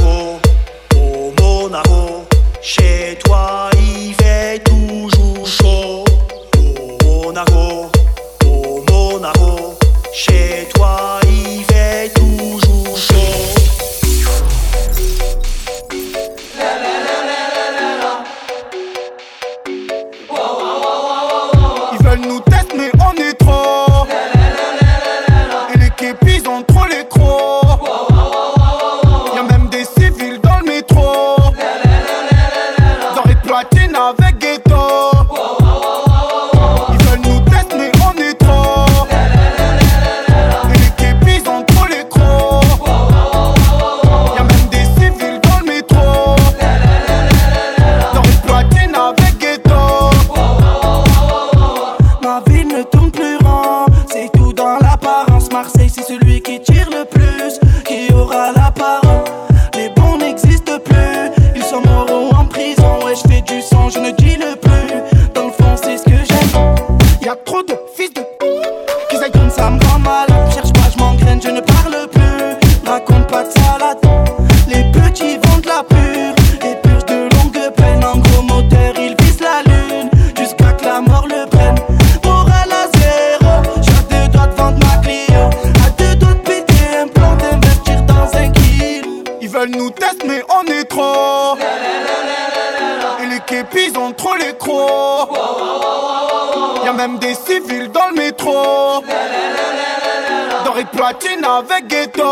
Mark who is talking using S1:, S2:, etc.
S1: Monaco, au Monaco, chez toi il fait toujours chaud. Au Monaco, au Monaco, chez toi.
S2: celui qui tire le plus qui aura la parole.
S1: Les bons n'existent plus, ils sont morts ou en prison. Ouais, je fais du sang, je ne dis le plus. Dans le fond, c'est ce que j'aime.
S2: Y a trop de fils de qui s'aillent comme ça me rend mal.
S1: Cherche pas, je m'engraine, je ne parle plus. Raconte pas de salade. Les petits vendent la
S2: pure et purge de longue peine.
S1: En gros moteur, ils visent la lune jusqu'à
S2: que la mort le
S1: prenne.
S2: Nous tester, mais on est. Et les képis ont trop les crocs. Y'a même des civils dans le métro. Doré platine avec ghetto.